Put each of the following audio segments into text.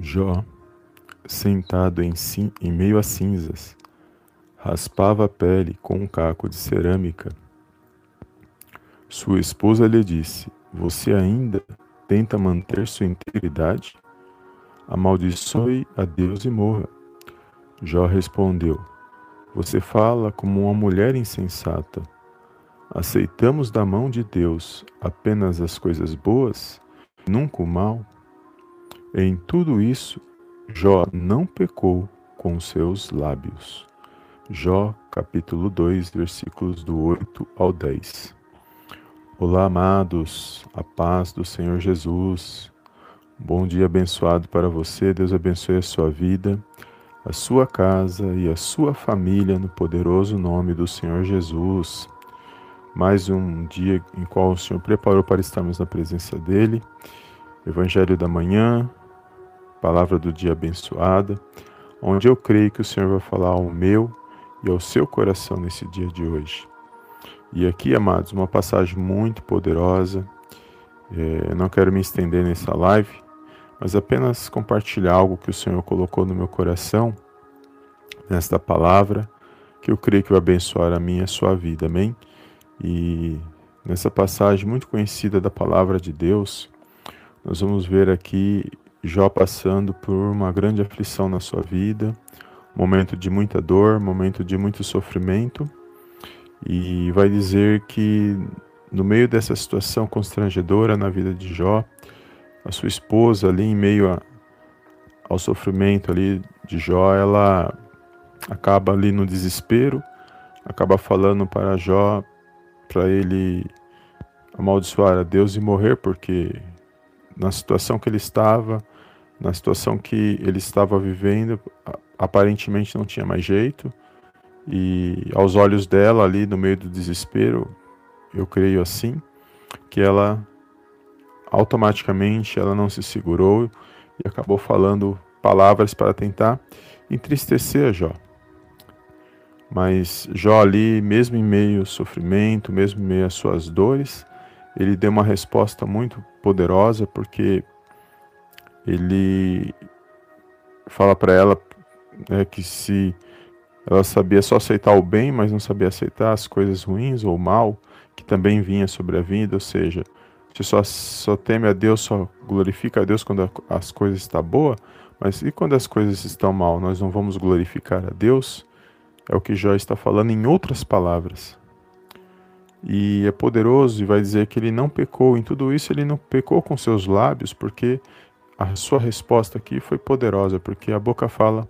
Jó, sentado em, em meio a cinzas, raspava a pele com um caco de cerâmica. Sua esposa lhe disse: Você ainda tenta manter sua integridade? Amaldiçoe a Deus e morra. Jó respondeu: Você fala como uma mulher insensata. Aceitamos da mão de Deus apenas as coisas boas, nunca o mal? Em tudo isso, Jó não pecou com seus lábios. Jó, capítulo 2, versículos do 8 ao 10. Olá, amados, a paz do Senhor Jesus. Bom dia abençoado para você. Deus abençoe a sua vida, a sua casa e a sua família no poderoso nome do Senhor Jesus. Mais um dia em qual o Senhor preparou para estarmos na presença dele. Evangelho da manhã, palavra do dia abençoada, onde eu creio que o Senhor vai falar ao meu e ao seu coração nesse dia de hoje. E aqui, amados, uma passagem muito poderosa. É, não quero me estender nessa live, mas apenas compartilhar algo que o Senhor colocou no meu coração, nesta palavra, que eu creio que vai abençoar a minha e a sua vida, amém? E nessa passagem muito conhecida da palavra de Deus, nós vamos ver aqui Jó passando por uma grande aflição na sua vida, momento de muita dor, momento de muito sofrimento, e vai dizer que no meio dessa situação constrangedora na vida de Jó, a sua esposa ali em meio a, ao sofrimento ali de Jó, ela acaba ali no desespero, acaba falando para Jó para ele amaldiçoar a Deus e morrer, porque na situação que ele estava, na situação que ele estava vivendo, aparentemente não tinha mais jeito. E aos olhos dela, ali no meio do desespero, eu creio assim, que ela automaticamente ela não se segurou e acabou falando palavras para tentar entristecer Jó. Mas Jó ali, mesmo em meio ao sofrimento, mesmo em meio às suas dores, ele deu uma resposta muito poderosa, porque ele fala para ela né, que se ela sabia só aceitar o bem, mas não sabia aceitar as coisas ruins ou mal que também vinha sobre a vida, ou seja, você só, só teme a Deus, só glorifica a Deus quando as coisas estão boas, mas e quando as coisas estão mal, nós não vamos glorificar a Deus? É o que Jó está falando em outras palavras. E é poderoso e vai dizer que ele não pecou. Em tudo isso, ele não pecou com seus lábios, porque a sua resposta aqui foi poderosa, porque a boca fala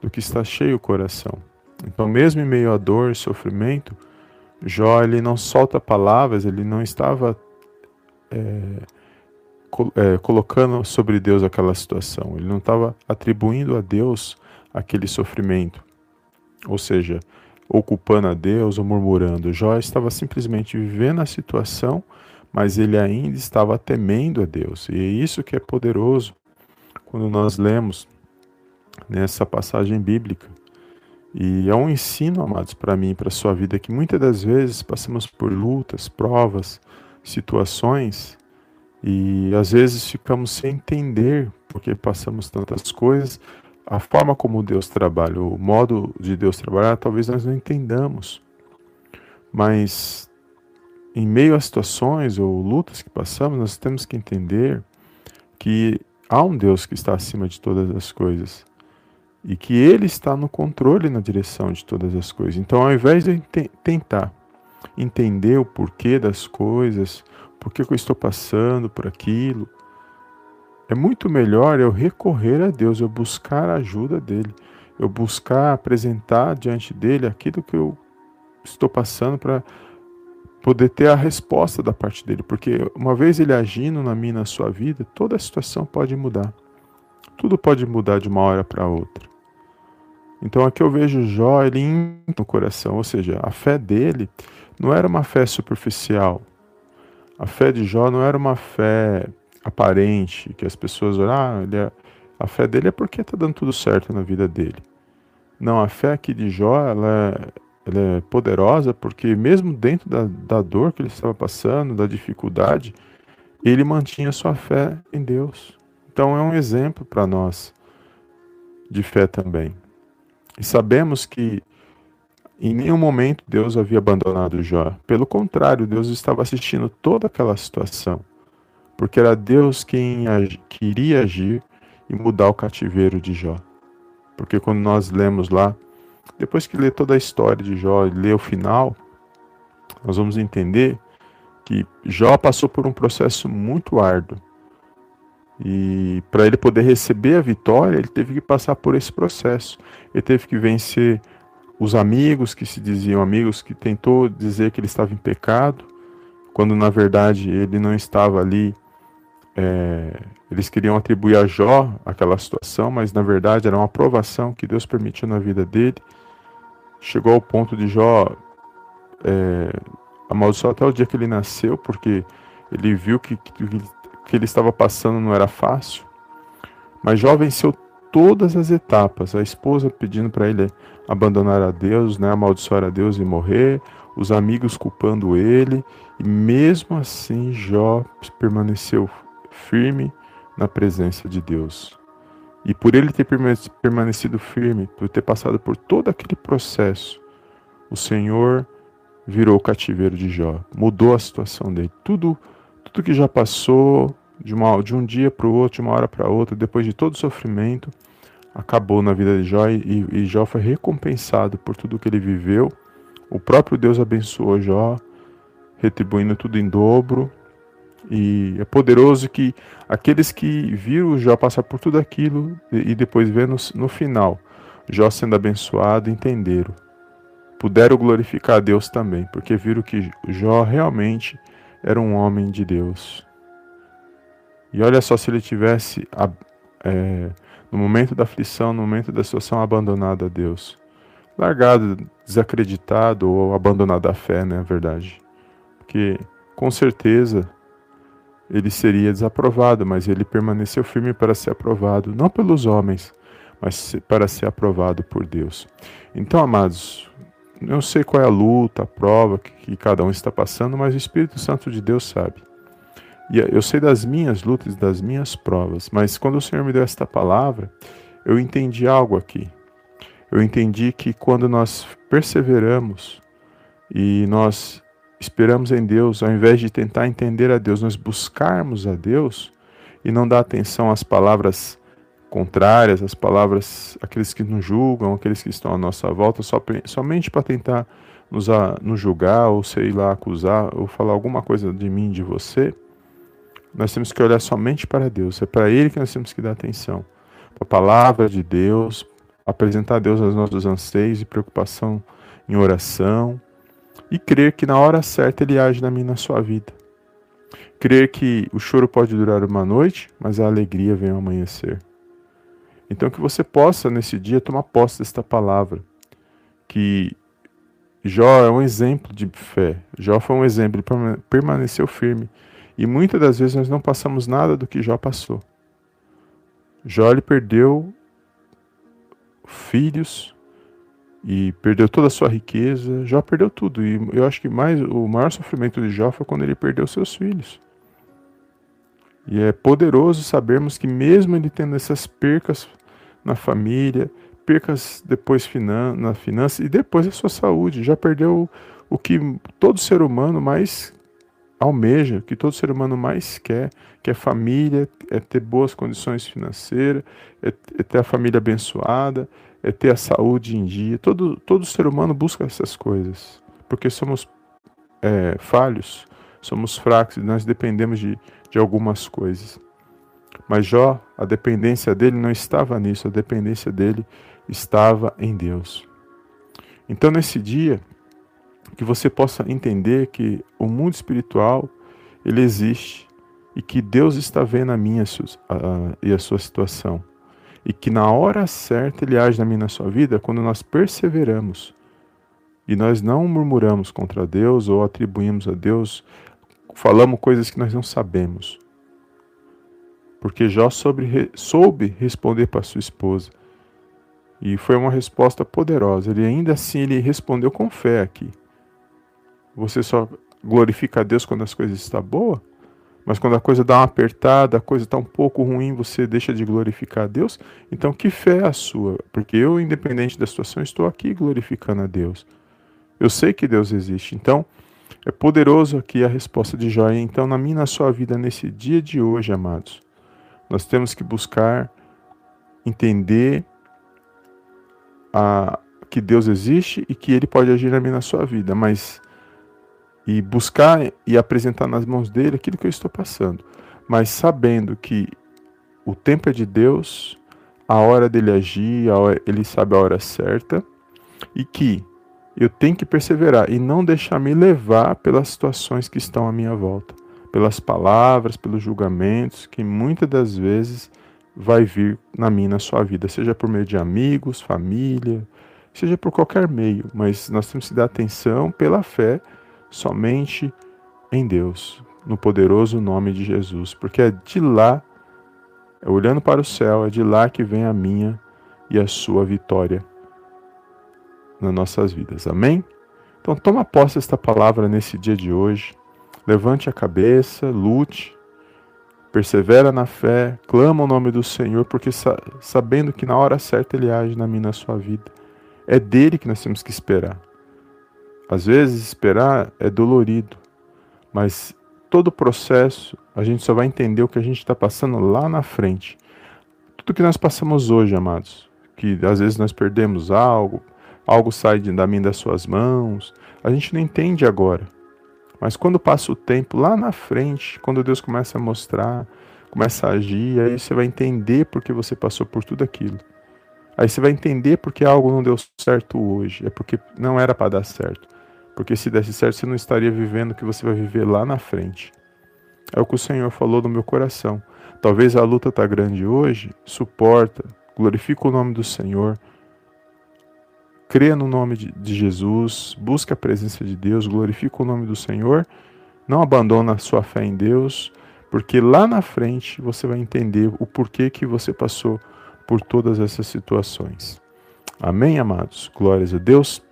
do que está cheio o coração. Então, mesmo em meio à dor e sofrimento, Jó ele não solta palavras, ele não estava é, é, colocando sobre Deus aquela situação, ele não estava atribuindo a Deus aquele sofrimento, ou seja, ocupando a Deus ou murmurando. Jó estava simplesmente vivendo a situação mas ele ainda estava temendo a Deus. E é isso que é poderoso quando nós lemos nessa passagem bíblica. E é um ensino, amados, para mim para a sua vida, que muitas das vezes passamos por lutas, provas, situações, e às vezes ficamos sem entender porque passamos tantas coisas, a forma como Deus trabalha, o modo de Deus trabalhar, talvez nós não entendamos. Mas em meio a situações ou lutas que passamos, nós temos que entender que há um Deus que está acima de todas as coisas e que Ele está no controle na direção de todas as coisas. Então, ao invés de tentar entender o porquê das coisas, por que eu estou passando por aquilo, é muito melhor eu recorrer a Deus, eu buscar a ajuda dele, eu buscar apresentar diante dele aquilo que eu estou passando para poder ter a resposta da parte dele, porque uma vez ele agindo na minha na sua vida, toda a situação pode mudar. Tudo pode mudar de uma hora para outra. Então aqui eu vejo Jó ele no coração, ou seja, a fé dele não era uma fé superficial. A fé de Jó não era uma fé aparente, que as pessoas olham, ah, ele é... a fé dele é porque está dando tudo certo na vida dele. Não, a fé aqui de Jó, ela é, ela é poderosa porque mesmo dentro da, da dor que ele estava passando, da dificuldade, ele mantinha sua fé em Deus. Então é um exemplo para nós de fé também. E sabemos que em nenhum momento Deus havia abandonado Jó. Pelo contrário, Deus estava assistindo toda aquela situação. Porque era Deus quem queria agir e mudar o cativeiro de Jó. Porque quando nós lemos lá, depois que lê toda a história de Jó e lê o final, nós vamos entender que Jó passou por um processo muito árduo. E para ele poder receber a vitória, ele teve que passar por esse processo. Ele teve que vencer os amigos que se diziam amigos, que tentou dizer que ele estava em pecado, quando na verdade ele não estava ali. É, eles queriam atribuir a Jó aquela situação, mas na verdade era uma aprovação que Deus permitiu na vida dele. Chegou ao ponto de Jó é, amaldiçoar até o dia que ele nasceu, porque ele viu que, que, que ele estava passando não era fácil. Mas Jó venceu todas as etapas. A esposa pedindo para ele abandonar a Deus, né, amaldiçoar a Deus e morrer, os amigos culpando ele, e mesmo assim Jó permaneceu firme na presença de Deus. E por ele ter permanecido firme, por ter passado por todo aquele processo, o Senhor virou o cativeiro de Jó, mudou a situação dele. Tudo, tudo que já passou de, uma, de um dia para o outro, de uma hora para outra, depois de todo o sofrimento, acabou na vida de Jó e, e Jó foi recompensado por tudo que ele viveu. O próprio Deus abençoou Jó, retribuindo tudo em dobro. E é poderoso que aqueles que viram Jó passar por tudo aquilo e depois ver no, final Jó sendo abençoado entenderam. Puderam glorificar a Deus também, porque viram que Jó realmente era um homem de Deus. E olha só se ele tivesse é, no momento da aflição, no momento da situação, abandonado a Deus. Largado, desacreditado ou abandonado a fé, né? A verdade. Porque, com certeza, ele seria desaprovado, mas ele permaneceu firme para ser aprovado, não pelos homens, mas para ser aprovado por Deus. Então, amados, eu sei qual é a luta, a prova que, cada um está passando, mas o Espírito Santo de Deus sabe. E eu sei das minhas lutas, das minhas provas, mas quando o Senhor me deu esta palavra, eu entendi algo aqui. Eu entendi que quando nós perseveramos e nós esperamos em Deus, ao invés de tentar entender a Deus, nós buscarmos a Deus e não dar atenção às palavras contrárias, às palavras, aqueles que nos julgam, aqueles que estão à nossa volta, só, somente para tentar nos, nos julgar ou sei lá, acusar ou falar alguma coisa de mim, de você nós temos que olhar somente para Deus. É para Ele que nós temos que dar atenção. Para a palavra de Deus, apresentar a Deus os nossos anseios e preocupação em oração. E crer que na hora certa Ele age na e na sua vida. Crer que o choro pode durar uma noite, mas a alegria vem ao amanhecer. Então que você possa nesse dia tomar posse desta palavra. Que Jó é um exemplo de fé. Jó foi um exemplo, ele permaneceu firme e muitas das vezes nós não passamos nada do que Jó passou. Jó ele perdeu filhos e perdeu toda a sua riqueza. Jó perdeu tudo. E eu acho que mais o maior sofrimento de Jó foi quando ele perdeu seus filhos. E é poderoso sabermos que mesmo ele tendo essas percas na família, percas depois na finança e depois a sua saúde, já perdeu o que todo ser humano mais almeja, que todo ser humano mais quer, que é família, é ter boas condições financeiras, é, é ter a família abençoada, é ter a saúde em dia. Todo, todo ser humano busca essas coisas, porque somos é, falhos, somos fracos e nós dependemos de, de algumas coisas. Mas Jó, a dependência dele não estava nisso, a dependência dele estava em Deus. Então, nesse dia, que você possa entender que o mundo espiritual ele existe e que Deus está vendo a minha e a sua situação e que na hora certa ele age na minha na sua vida quando nós perseveramos e nós não murmuramos contra Deus ou atribuímos a Deus, falamos coisas que nós não sabemos. Porque Jó sobre, soube responder para sua esposa. E foi uma resposta poderosa. Ele ainda assim ele respondeu com fé aqui. Você só glorifica a Deus quando as coisas estão boas? Mas quando a coisa dá uma apertada, a coisa está um pouco ruim, você deixa de glorificar a Deus. Então, que fé é a sua? Porque eu, independente da situação, estou aqui glorificando a Deus. Eu sei que Deus existe. Então, é poderoso aqui a resposta de Jó. Então, na minha e na sua vida, nesse dia de hoje, amados, nós temos que buscar entender a, que Deus existe e que Ele pode agir na minha na sua vida, mas e buscar e apresentar nas mãos dele aquilo que eu estou passando, mas sabendo que o tempo é de Deus, a hora dele agir, hora, ele sabe a hora certa e que eu tenho que perseverar e não deixar me levar pelas situações que estão à minha volta, pelas palavras, pelos julgamentos que muitas das vezes vai vir na minha na sua vida, seja por meio de amigos, família, seja por qualquer meio, mas nós temos que dar atenção pela fé somente em Deus, no poderoso nome de Jesus, porque é de lá, é olhando para o céu, é de lá que vem a minha e a sua vitória nas nossas vidas. Amém? Então toma posse esta palavra nesse dia de hoje. Levante a cabeça, lute, persevera na fé, clama o nome do Senhor, porque sabendo que na hora certa ele age na minha na sua vida. É dele que nós temos que esperar. Às vezes esperar é dolorido, mas todo o processo a gente só vai entender o que a gente está passando lá na frente. Tudo que nós passamos hoje, amados, que às vezes nós perdemos algo, algo sai da mim das suas mãos, a gente não entende agora. Mas quando passa o tempo lá na frente, quando Deus começa a mostrar, começa a agir, aí você vai entender porque você passou por tudo aquilo. Aí você vai entender porque algo não deu certo hoje, é porque não era para dar certo. Porque se desse certo, você não estaria vivendo o que você vai viver lá na frente. É o que o Senhor falou no meu coração. Talvez a luta está grande hoje, suporta, glorifica o nome do Senhor, crê no nome de, Jesus, busca a presença de Deus, glorifica o nome do Senhor, não abandona a sua fé em Deus, porque lá na frente você vai entender o porquê que você passou por todas essas situações. Amém, amados? Glórias a Deus.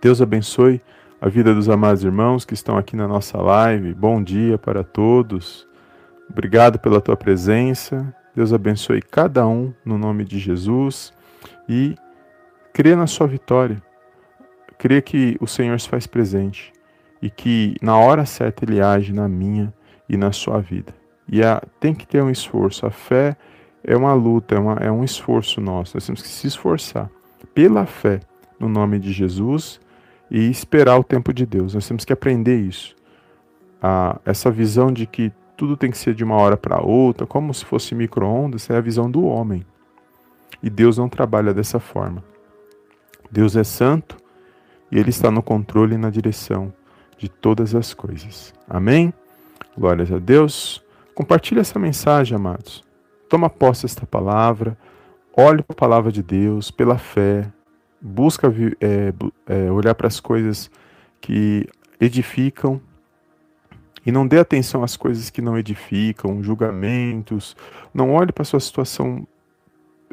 Deus abençoe a vida dos amados irmãos que estão aqui na nossa live. Bom dia para todos. Obrigado pela tua presença. Deus abençoe cada um no nome de Jesus e crê na sua vitória. Crê que o Senhor se faz presente e que na hora certa ele age na minha e na sua vida. E a, tem que ter um esforço. A fé é uma luta, é, uma, é um esforço nosso. Nós temos que se esforçar pela fé no nome de Jesus e esperar o tempo de Deus. Nós temos que aprender isso. Ah, essa visão de que tudo tem que ser de uma hora para outra, como se fosse micro-ondas, é a visão do homem. E Deus não trabalha dessa forma. Deus é santo e Ele está no controle e na direção de todas as coisas. Amém? Glórias a Deus. Compartilhe essa mensagem, amados. Toma posse desta palavra. Olhe para a palavra de Deus pela fé, busca é, é, olhar para as coisas que edificam e não dê atenção às coisas que não edificam, julgamentos. Não olhe para a sua situação,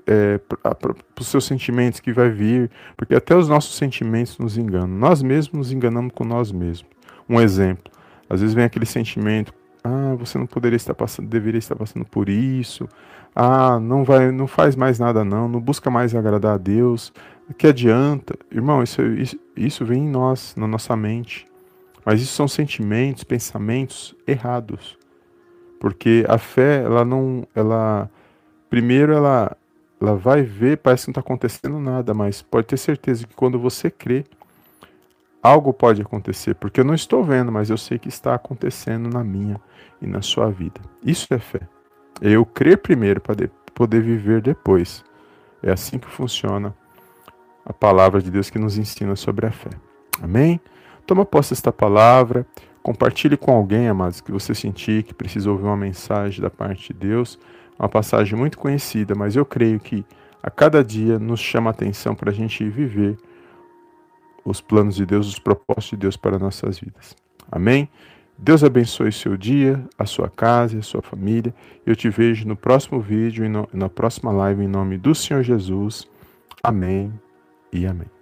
é, para os seus sentimentos que vai vir, porque até os nossos sentimentos nos enganam. Nós mesmos nos enganamos com nós mesmos. Um exemplo: às vezes vem aquele sentimento, ah, você não poderia estar passando, deveria estar passando por isso. Ah, não vai, não faz mais nada não, não busca mais agradar a Deus. Que adianta? Irmão, isso, isso, isso vem em nós, na nossa mente. Mas isso são sentimentos, pensamentos errados. Porque a fé, ela não, ela primeiro ela ela vai ver, parece que não está acontecendo nada, mas pode ter certeza que quando você crê, algo pode acontecer, porque eu não estou vendo, mas eu sei que está acontecendo na minha e na sua vida. Isso é fé. É eu crer primeiro para poder viver depois. É assim que funciona a palavra de Deus que nos ensina sobre a fé. Amém? Toma posse desta palavra, compartilhe com alguém, amados, que você sentir que precisa ouvir uma mensagem da parte de Deus. Uma passagem muito conhecida, mas eu creio que a cada dia nos chama a atenção para a gente viver os planos de Deus, os propósitos de Deus para nossas vidas. Amém? Deus abençoe seu dia, a sua casa a sua família. Eu te vejo no próximo vídeo e na próxima live em nome do Senhor Jesus. Amém e amém.